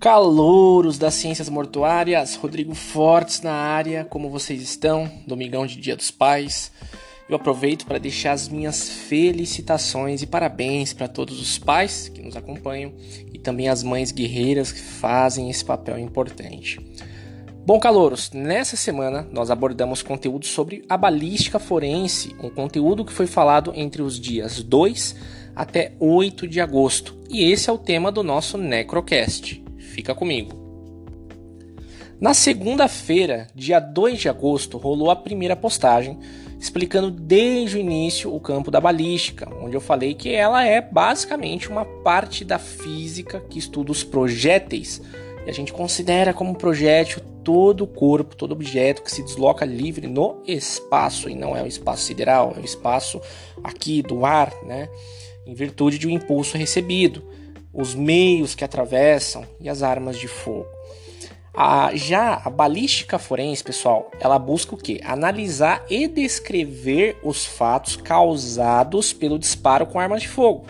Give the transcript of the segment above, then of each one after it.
Calouros das ciências mortuárias, Rodrigo Fortes na área, como vocês estão? Domingão de Dia dos Pais. Eu aproveito para deixar as minhas felicitações e parabéns para todos os pais que nos acompanham e também as mães guerreiras que fazem esse papel importante. Bom, calouros, nessa semana nós abordamos conteúdo sobre a balística forense, um conteúdo que foi falado entre os dias 2 até 8 de agosto, e esse é o tema do nosso Necrocast. Fica comigo. Na segunda-feira, dia 2 de agosto, rolou a primeira postagem explicando desde o início o campo da balística, onde eu falei que ela é basicamente uma parte da física que estuda os projéteis. E a gente considera como projétil todo o corpo, todo objeto que se desloca livre no espaço, e não é o espaço sideral, é o espaço aqui do ar, né? Em virtude de um impulso recebido os meios que atravessam e as armas de fogo. A, já a balística forense, pessoal, ela busca o que? Analisar e descrever os fatos causados pelo disparo com armas de fogo.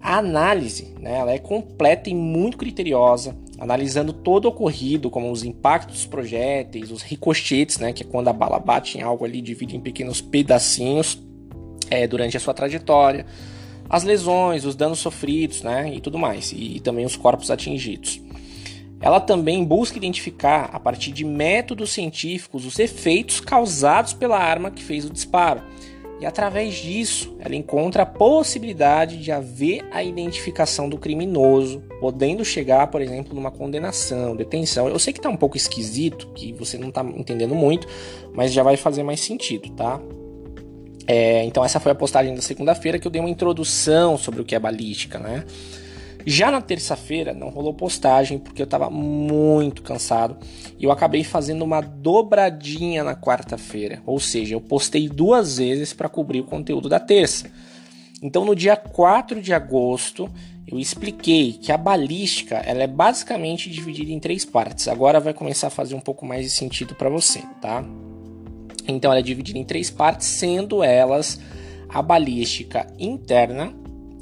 A análise, né, ela é completa e muito criteriosa, analisando todo o ocorrido, como os impactos dos projéteis, os ricochetes, né, que é quando a bala bate em algo ali, divide em pequenos pedacinhos é, durante a sua trajetória as lesões, os danos sofridos, né, e tudo mais, e também os corpos atingidos. Ela também busca identificar, a partir de métodos científicos, os efeitos causados pela arma que fez o disparo. E através disso, ela encontra a possibilidade de haver a identificação do criminoso, podendo chegar, por exemplo, numa condenação, detenção. Eu sei que está um pouco esquisito, que você não está entendendo muito, mas já vai fazer mais sentido, tá? É, então essa foi a postagem da segunda-feira que eu dei uma introdução sobre o que é balística, né? Já na terça-feira não rolou postagem porque eu estava muito cansado e eu acabei fazendo uma dobradinha na quarta-feira, ou seja, eu postei duas vezes para cobrir o conteúdo da terça. Então no dia 4 de agosto eu expliquei que a balística ela é basicamente dividida em três partes. Agora vai começar a fazer um pouco mais de sentido para você, tá? Então ela é dividida em três partes, sendo elas a balística interna,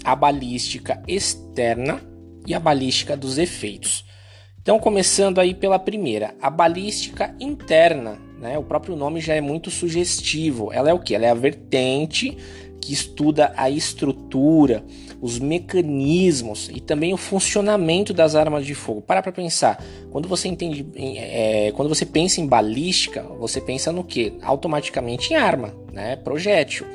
a balística externa e a balística dos efeitos. Então, começando aí pela primeira, a balística interna, né? O próprio nome já é muito sugestivo. Ela é o que? Ela é a vertente que estuda a estrutura, os mecanismos e também o funcionamento das armas de fogo. Para para pensar. Quando você entende, é, quando você pensa em balística, você pensa no que? Automaticamente em arma, né? Projétil.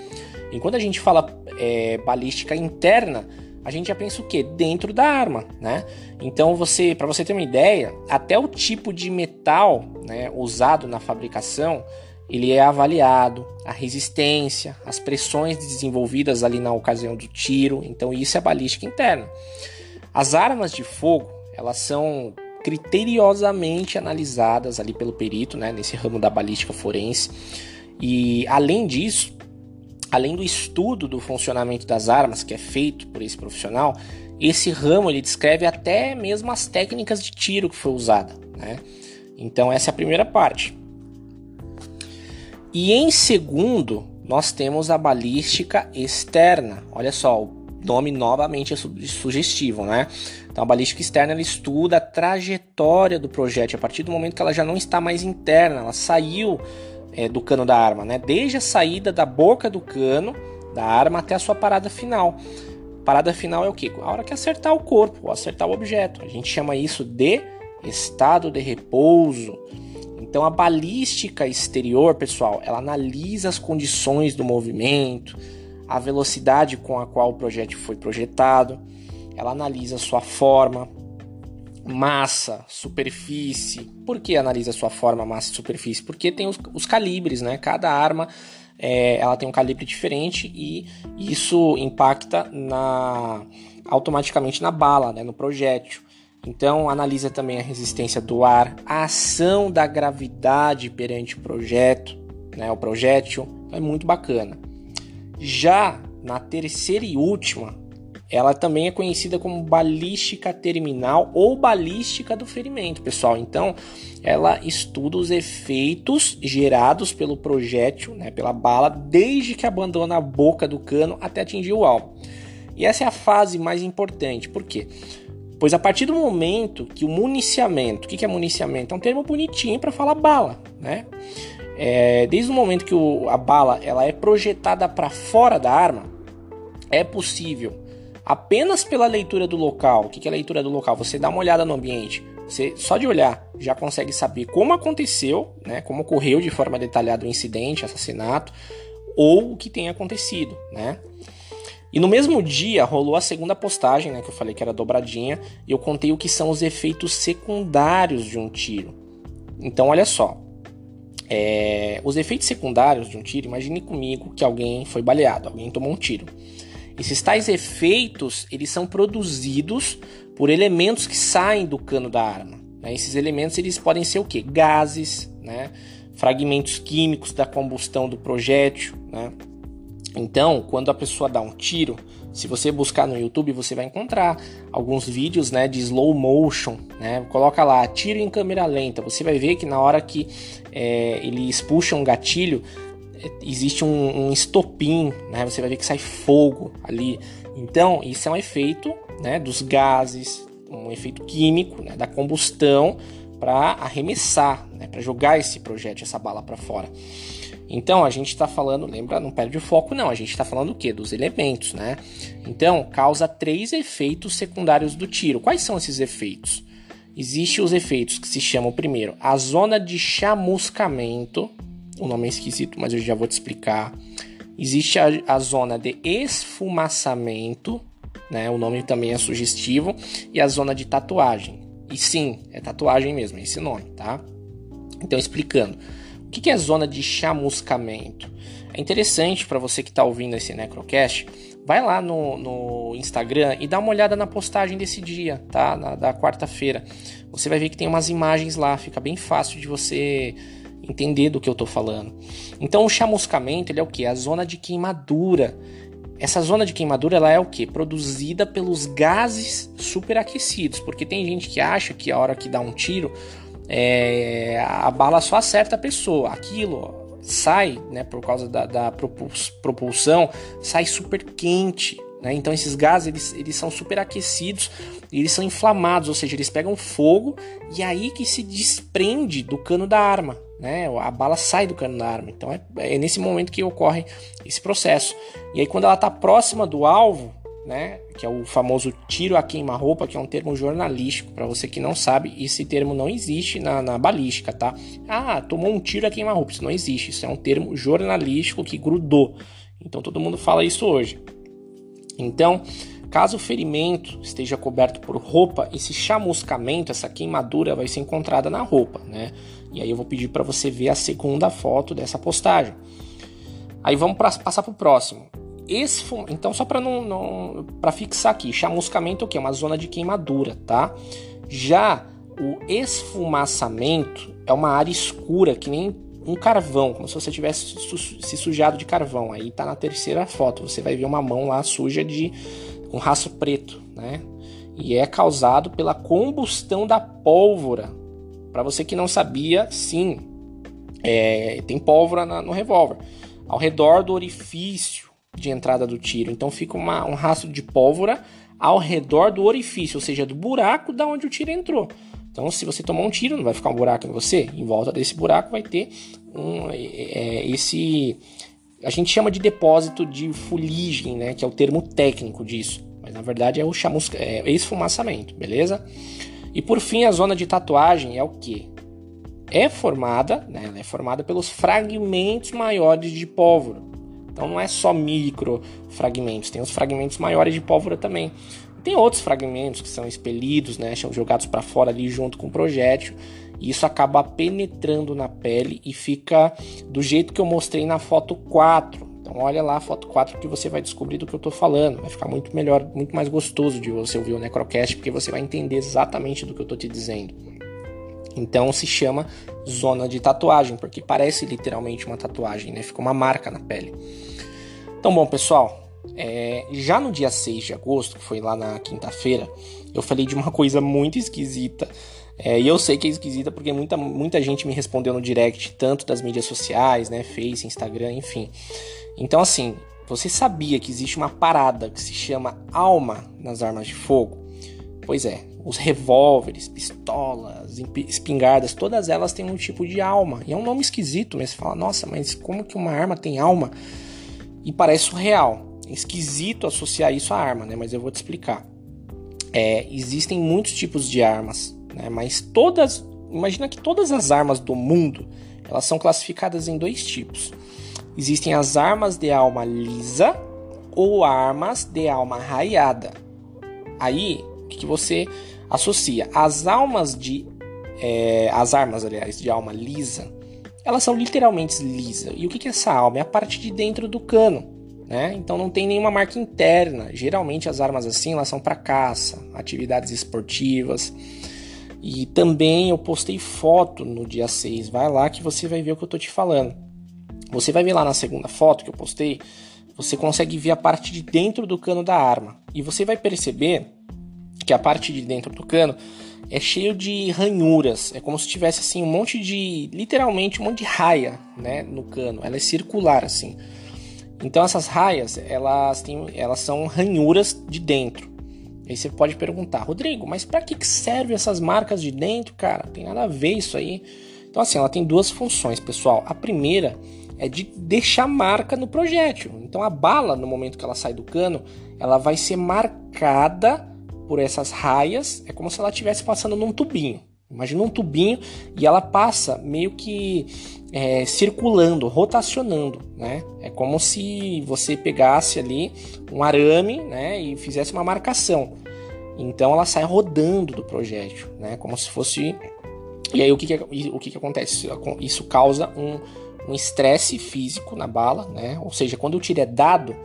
E quando a gente fala é, balística interna, a gente já pensa o que? Dentro da arma, né? Então você, para você ter uma ideia, até o tipo de metal, né, usado na fabricação ele é avaliado, a resistência, as pressões desenvolvidas ali na ocasião do tiro, então isso é balística interna. As armas de fogo, elas são criteriosamente analisadas ali pelo perito, né, nesse ramo da balística forense. E além disso, além do estudo do funcionamento das armas que é feito por esse profissional, esse ramo ele descreve até mesmo as técnicas de tiro que foi usada, né? Então essa é a primeira parte. E em segundo, nós temos a balística externa. Olha só, o nome novamente é sugestivo, né? Então a balística externa ela estuda a trajetória do projétil a partir do momento que ela já não está mais interna, ela saiu é, do cano da arma, né? Desde a saída da boca do cano da arma até a sua parada final. Parada final é o que? A hora que acertar o corpo, acertar o objeto. A gente chama isso de estado de repouso. Então a balística exterior, pessoal, ela analisa as condições do movimento, a velocidade com a qual o projétil foi projetado, ela analisa sua forma, massa, superfície. Por que analisa sua forma, massa e superfície? Porque tem os, os calibres, né? Cada arma é, ela tem um calibre diferente e isso impacta na automaticamente na bala, né? no projétil. Então, analisa também a resistência do ar, a ação da gravidade perante o projeto, né, o projétil, é muito bacana. Já na terceira e última, ela também é conhecida como balística terminal ou balística do ferimento, pessoal. Então, ela estuda os efeitos gerados pelo projétil, né, pela bala, desde que abandona a boca do cano até atingir o alvo. E essa é a fase mais importante, por quê? Pois a partir do momento que o municiamento, o que é municiamento? É um termo bonitinho para falar bala, né? É, desde o momento que o, a bala ela é projetada para fora da arma, é possível apenas pela leitura do local. O que é a leitura do local? Você dá uma olhada no ambiente. Você só de olhar já consegue saber como aconteceu, né? Como ocorreu de forma detalhada o incidente, assassinato ou o que tem acontecido, né? E no mesmo dia rolou a segunda postagem, né, que eu falei que era dobradinha, e eu contei o que são os efeitos secundários de um tiro. Então, olha só. É, os efeitos secundários de um tiro, imagine comigo que alguém foi baleado, alguém tomou um tiro. Esses tais efeitos, eles são produzidos por elementos que saem do cano da arma. Né? Esses elementos, eles podem ser o quê? Gases, né? fragmentos químicos da combustão do projétil, né? Então, quando a pessoa dá um tiro, se você buscar no YouTube, você vai encontrar alguns vídeos né, de slow motion. Né? Coloca lá, tiro em câmera lenta. Você vai ver que na hora que é, eles puxam um gatilho, é, existe um, um estopim, né? Você vai ver que sai fogo ali. Então, isso é um efeito né, dos gases, um efeito químico né, da combustão para arremessar, né, para jogar esse projétil, essa bala para fora. Então a gente está falando, lembra, não perde o foco, não. A gente está falando o que? Dos elementos, né? Então causa três efeitos secundários do tiro. Quais são esses efeitos? Existem os efeitos que se chamam primeiro a zona de chamuscamento. O nome é esquisito, mas eu já vou te explicar. Existe a, a zona de esfumaçamento, né? O nome também é sugestivo, e a zona de tatuagem. E sim, é tatuagem mesmo, é esse nome, tá? Então explicando. O que é zona de chamuscamento? É interessante para você que está ouvindo esse Necrocast, vai lá no, no, Instagram e dá uma olhada na postagem desse dia, tá? Na, da quarta-feira. Você vai ver que tem umas imagens lá, fica bem fácil de você entender do que eu estou falando. Então o chamuscamento ele é o que? A zona de queimadura. Essa zona de queimadura ela é o que? Produzida pelos gases superaquecidos, porque tem gente que acha que a hora que dá um tiro é, a bala só acerta a pessoa. Aquilo sai, né, por causa da, da propulsão, sai super quente. Né? Então esses gases eles, eles são super aquecidos e eles são inflamados, ou seja, eles pegam fogo e é aí que se desprende do cano da arma. Né? A bala sai do cano da arma. Então é, é nesse momento que ocorre esse processo. E aí quando ela está próxima do alvo, né, que é o famoso tiro a queima-roupa, que é um termo jornalístico. Para você que não sabe, esse termo não existe na, na balística, tá? Ah, tomou um tiro a queima-roupa. Isso não existe. Isso é um termo jornalístico que grudou. Então todo mundo fala isso hoje. Então, caso o ferimento esteja coberto por roupa, esse chamuscamento, essa queimadura vai ser encontrada na roupa, né? E aí eu vou pedir para você ver a segunda foto dessa postagem. Aí vamos pra, passar para o próximo. Esfum... Então, só para não, não para fixar aqui, chamuscamento é o que? Uma zona de queimadura, tá? Já o esfumaçamento é uma área escura, que nem um carvão, como se você tivesse se sujado de carvão. Aí tá na terceira foto, você vai ver uma mão lá suja de um rastro preto, né? E é causado pela combustão da pólvora. Para você que não sabia, sim, é, tem pólvora na, no revólver. Ao redor do orifício de entrada do tiro. Então fica uma, um rastro de pólvora ao redor do orifício, ou seja, do buraco da onde o tiro entrou. Então, se você tomar um tiro, não vai ficar um buraco em você. Em volta desse buraco vai ter um, é, é, esse. A gente chama de depósito de fuligem, né? Que é o termo técnico disso. Mas na verdade é o chamusca, é esfumaçamento, beleza? E por fim, a zona de tatuagem é o que? É formada, né? Ela é formada pelos fragmentos maiores de pólvora. Então não é só micro fragmentos, tem os fragmentos maiores de pólvora também. Tem outros fragmentos que são expelidos, né, são jogados para fora ali junto com o projétil, e isso acaba penetrando na pele e fica do jeito que eu mostrei na foto 4. Então olha lá a foto 4 que você vai descobrir do que eu estou falando. Vai ficar muito melhor, muito mais gostoso de você ouvir o Necrocast, porque você vai entender exatamente do que eu estou te dizendo. Então se chama zona de tatuagem, porque parece literalmente uma tatuagem, né? Fica uma marca na pele. Então, bom, pessoal, é, já no dia 6 de agosto, que foi lá na quinta-feira, eu falei de uma coisa muito esquisita. É, e eu sei que é esquisita porque muita, muita gente me respondeu no direct, tanto das mídias sociais, né? Face, Instagram, enfim. Então, assim, você sabia que existe uma parada que se chama alma nas armas de fogo? Pois é, os revólveres, pistolas, espingardas, todas elas têm um tipo de alma. E é um nome esquisito, mas você fala, nossa, mas como que uma arma tem alma? E parece surreal. É esquisito associar isso à arma, né? Mas eu vou te explicar. É, existem muitos tipos de armas, né? Mas todas, imagina que todas as armas do mundo, elas são classificadas em dois tipos. Existem as armas de alma lisa ou armas de alma raiada. Aí, o que, que você associa? As almas de. É, as armas, aliás, de alma lisa, elas são literalmente lisas. E o que, que é essa alma? É a parte de dentro do cano. Né? Então não tem nenhuma marca interna. Geralmente as armas assim elas são para caça, atividades esportivas. E também eu postei foto no dia 6. Vai lá que você vai ver o que eu tô te falando. Você vai ver lá na segunda foto que eu postei, você consegue ver a parte de dentro do cano da arma. E você vai perceber que a parte de dentro do cano é cheio de ranhuras. É como se tivesse assim um monte de, literalmente um monte de raia, né, no cano. Ela é circular assim. Então essas raias, elas têm, elas são ranhuras de dentro. Aí você pode perguntar, Rodrigo, mas para que serve essas marcas de dentro, cara? Tem nada a ver isso aí. Então assim, ela tem duas funções, pessoal. A primeira é de deixar marca no projétil. Então a bala, no momento que ela sai do cano, ela vai ser marcada por essas raias, é como se ela estivesse passando num tubinho. Imagina um tubinho e ela passa meio que é, circulando, rotacionando, né? É como se você pegasse ali um arame, né, e fizesse uma marcação. Então ela sai rodando do projétil, né? Como se fosse. E aí o que, que o que, que acontece? Isso causa um estresse um físico na bala, né? Ou seja, quando o tiro é dado,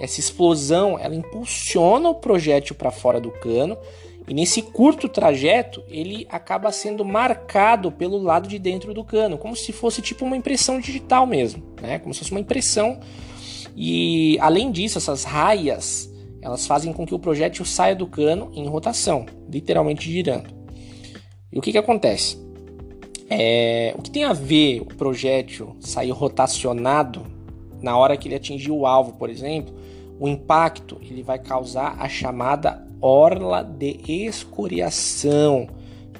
essa explosão ela impulsiona o projétil para fora do cano e nesse curto trajeto ele acaba sendo marcado pelo lado de dentro do cano, como se fosse tipo uma impressão digital mesmo, né? Como se fosse uma impressão. E além disso, essas raias elas fazem com que o projétil saia do cano em rotação, literalmente girando. E o que, que acontece? É, o que tem a ver o projétil sair rotacionado na hora que ele atingir o alvo, por exemplo, o impacto ele vai causar a chamada orla de escoriação.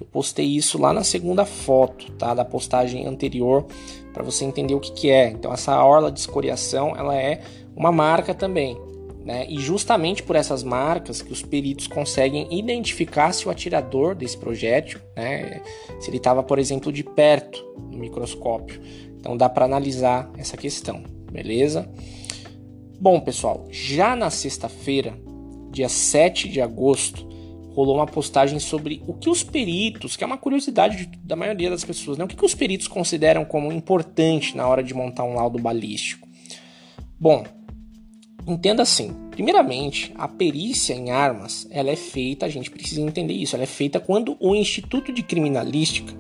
Eu postei isso lá na segunda foto, tá, da postagem anterior, para você entender o que, que é. Então essa orla de escoriação, ela é uma marca também, né? E justamente por essas marcas que os peritos conseguem identificar se o atirador desse projétil, né, se ele estava, por exemplo, de perto no microscópio. Então dá para analisar essa questão, beleza? Bom, pessoal, já na sexta-feira, dia 7 de agosto, rolou uma postagem sobre o que os peritos, que é uma curiosidade da maioria das pessoas, né? O que os peritos consideram como importante na hora de montar um laudo balístico? Bom, entenda assim. Primeiramente, a perícia em armas, ela é feita, a gente precisa entender isso, ela é feita quando o Instituto de Criminalística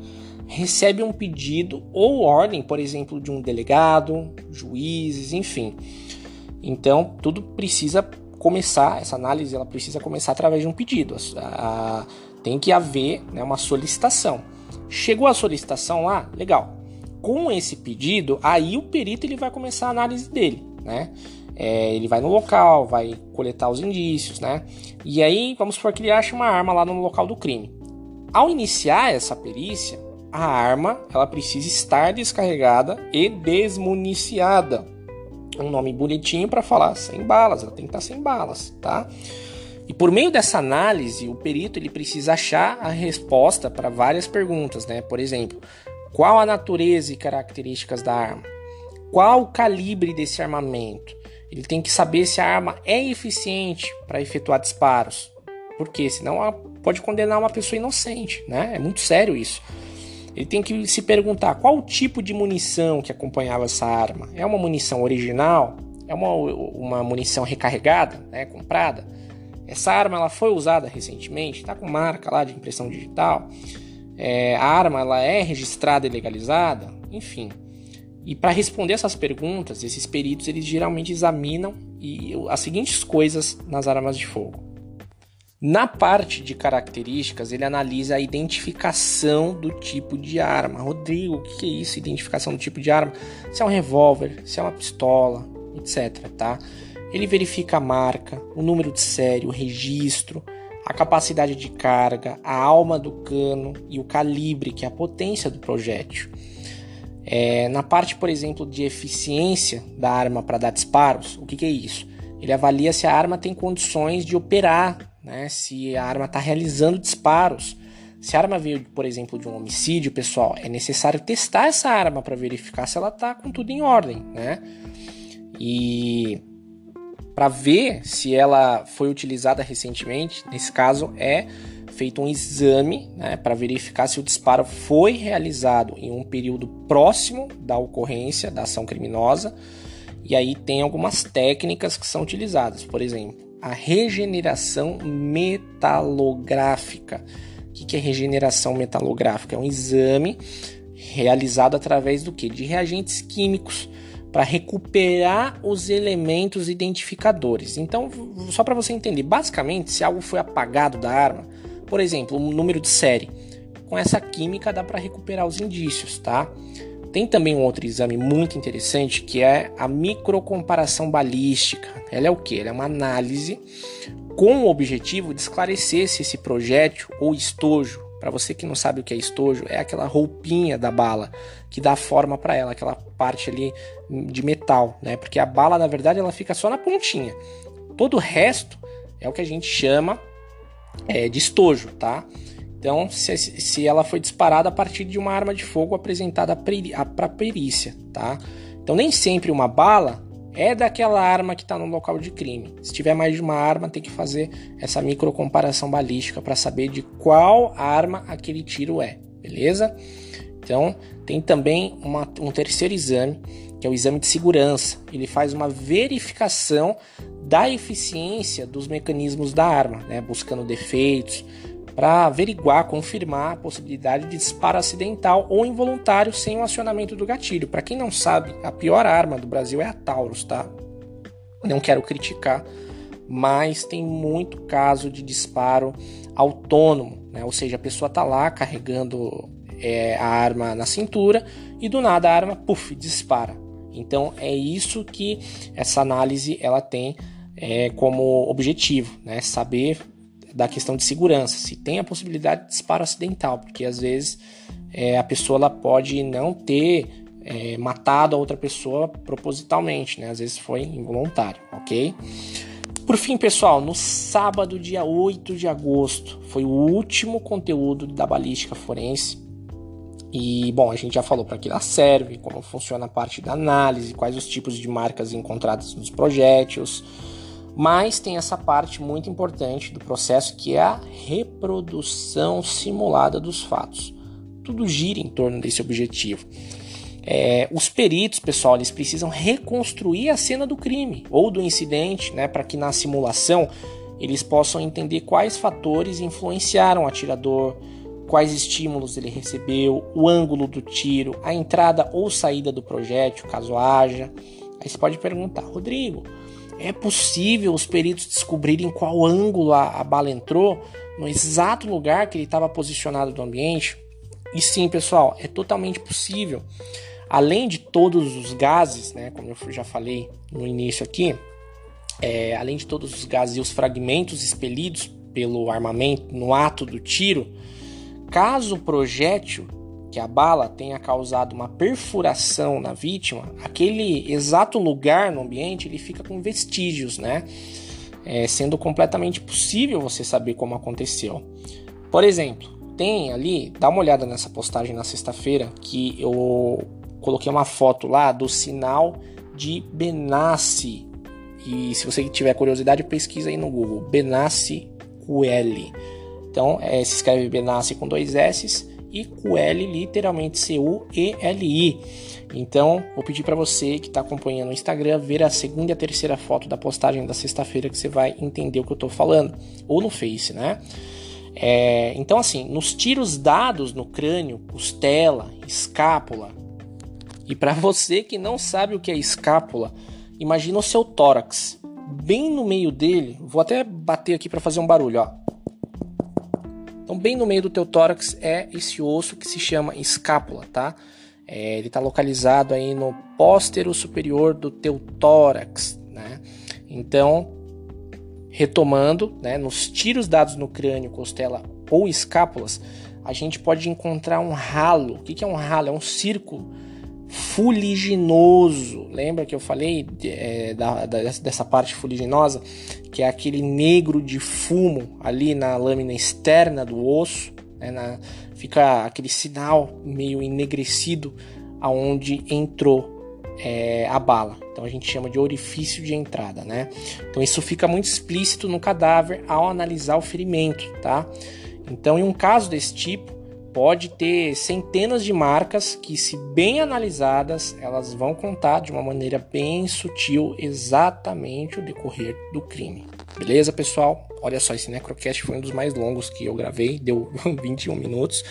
recebe um pedido ou ordem, por exemplo, de um delegado, juízes, enfim então, tudo precisa começar, essa análise ela precisa começar através de um pedido. A, a, tem que haver né, uma solicitação. Chegou a solicitação lá, legal. Com esse pedido, aí o perito ele vai começar a análise dele, né? É, ele vai no local, vai coletar os indícios, né? E aí, vamos supor que ele acha uma arma lá no local do crime. Ao iniciar essa perícia, a arma ela precisa estar descarregada e desmuniciada um nome bonitinho para falar sem balas, ela tem que estar tá sem balas, tá? E por meio dessa análise, o perito ele precisa achar a resposta para várias perguntas, né? Por exemplo, qual a natureza e características da arma? Qual o calibre desse armamento? Ele tem que saber se a arma é eficiente para efetuar disparos. Porque senão pode condenar uma pessoa inocente, né? É muito sério isso. Ele tem que se perguntar qual o tipo de munição que acompanhava essa arma. É uma munição original? É uma, uma munição recarregada, né, comprada? Essa arma ela foi usada recentemente, está com marca lá de impressão digital. É, a arma ela é registrada e legalizada, enfim. E para responder essas perguntas, esses peritos eles geralmente examinam e, as seguintes coisas nas armas de fogo. Na parte de características, ele analisa a identificação do tipo de arma. Rodrigo, o que é isso? Identificação do tipo de arma? Se é um revólver, se é uma pistola, etc. Tá? Ele verifica a marca, o número de série, o registro, a capacidade de carga, a alma do cano e o calibre, que é a potência do projétil. É, na parte, por exemplo, de eficiência da arma para dar disparos, o que, que, é isso? Ele avalia se a arma tem condições de operar, né? se a arma está realizando disparos. Se a arma veio, por exemplo, de um homicídio, pessoal, é necessário testar essa arma para verificar se ela está com tudo em ordem, né? E para ver se ela foi utilizada recentemente, nesse caso é feito um exame né, para verificar se o disparo foi realizado em um período próximo da ocorrência da ação criminosa. E aí tem algumas técnicas que são utilizadas, por exemplo, a regeneração metalográfica. O que é regeneração metalográfica? É um exame realizado através do que? De reagentes químicos para recuperar os elementos identificadores. Então, só para você entender, basicamente, se algo foi apagado da arma, por exemplo, um número de série, com essa química dá para recuperar os indícios, tá? Tem também um outro exame muito interessante que é a microcomparação balística. Ela é o que? Ela é uma análise com o objetivo de esclarecer se esse projétil ou estojo para você que não sabe o que é estojo, é aquela roupinha da bala que dá forma para ela, aquela parte ali de metal, né? Porque a bala, na verdade, ela fica só na pontinha. Todo o resto é o que a gente chama é, de estojo, tá? Então, se, se ela foi disparada a partir de uma arma de fogo apresentada para perícia, tá? Então, nem sempre uma bala é daquela arma que está no local de crime. Se tiver mais de uma arma, tem que fazer essa micro comparação balística para saber de qual arma aquele tiro é, beleza? Então, tem também uma, um terceiro exame, que é o exame de segurança. Ele faz uma verificação da eficiência dos mecanismos da arma, né? buscando defeitos, para averiguar, confirmar a possibilidade de disparo acidental ou involuntário sem o acionamento do gatilho. Para quem não sabe, a pior arma do Brasil é a Taurus, tá? Não quero criticar, mas tem muito caso de disparo autônomo, né? Ou seja, a pessoa tá lá carregando é, a arma na cintura e do nada a arma, puff, dispara. Então é isso que essa análise ela tem é, como objetivo, né? Saber da questão de segurança, se tem a possibilidade de disparo acidental, porque às vezes é, a pessoa ela pode não ter é, matado a outra pessoa propositalmente, né? Às vezes foi involuntário, ok? Por fim, pessoal, no sábado, dia 8 de agosto, foi o último conteúdo da balística forense. E, bom, a gente já falou para que ela serve, como funciona a parte da análise, quais os tipos de marcas encontradas nos projéteis, mas tem essa parte muito importante do processo que é a reprodução simulada dos fatos. Tudo gira em torno desse objetivo. É, os peritos, pessoal, eles precisam reconstruir a cena do crime ou do incidente, né, para que na simulação eles possam entender quais fatores influenciaram o atirador, quais estímulos ele recebeu, o ângulo do tiro, a entrada ou saída do projétil, caso haja. Aí você pode perguntar, Rodrigo, é possível os peritos descobrirem qual ângulo a, a bala entrou, no exato lugar que ele estava posicionado no ambiente? E sim, pessoal, é totalmente possível. Além de todos os gases, né, como eu já falei no início aqui, é, além de todos os gases e os fragmentos expelidos pelo armamento no ato do tiro, caso o projétil que a bala tenha causado uma perfuração na vítima, aquele exato lugar no ambiente ele fica com vestígios, né? É, sendo completamente possível você saber como aconteceu. Por exemplo, tem ali, dá uma olhada nessa postagem na sexta-feira que eu coloquei uma foto lá do sinal de Benassi. E se você tiver curiosidade, pesquisa aí no Google, Benassi QL. Então, é, se escreve Benassi com dois S's e Coeli literalmente C-U-E-L-I. Então, vou pedir para você que está acompanhando o Instagram ver a segunda e a terceira foto da postagem da sexta-feira que você vai entender o que eu estou falando, ou no Face, né? É, então, assim, nos tiros dados no crânio, costela, escápula, e para você que não sabe o que é escápula, imagina o seu tórax. Bem no meio dele, vou até bater aqui para fazer um barulho, ó. Então, bem no meio do teu tórax é esse osso que se chama escápula, tá? É, ele está localizado aí no póstero superior do teu tórax, né? Então, Retomando, né, nos tiros dados no crânio, costela ou escápulas, a gente pode encontrar um ralo. O que é um ralo? É um círculo fuliginoso. Lembra que eu falei é, da, da, dessa parte fuliginosa, que é aquele negro de fumo ali na lâmina externa do osso, né, na, fica aquele sinal meio enegrecido aonde entrou é, a bala. Então a gente chama de orifício de entrada, né? Então isso fica muito explícito no cadáver ao analisar o ferimento, tá? Então em um caso desse tipo pode ter centenas de marcas que, se bem analisadas, elas vão contar de uma maneira bem sutil exatamente o decorrer do crime. Beleza, pessoal? Olha só, esse Necrocast foi um dos mais longos que eu gravei, deu 21 minutos.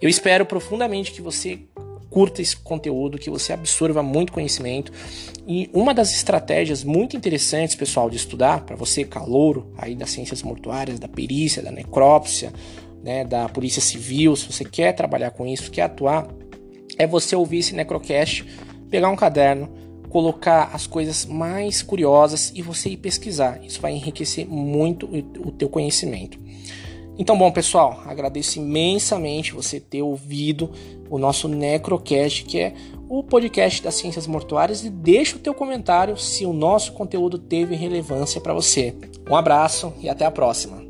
Eu espero profundamente que você curta esse conteúdo, que você absorva muito conhecimento. E uma das estratégias muito interessantes, pessoal, de estudar, para você, calouro, aí das ciências mortuárias, da perícia, da necrópsia, né, da Polícia Civil, se você quer trabalhar com isso, quer atuar, é você ouvir esse Necrocast, pegar um caderno, colocar as coisas mais curiosas e você ir pesquisar. Isso vai enriquecer muito o teu conhecimento. Então, bom, pessoal, agradeço imensamente você ter ouvido o nosso Necrocast, que é o podcast das ciências mortuárias, e deixa o teu comentário se o nosso conteúdo teve relevância para você. Um abraço e até a próxima.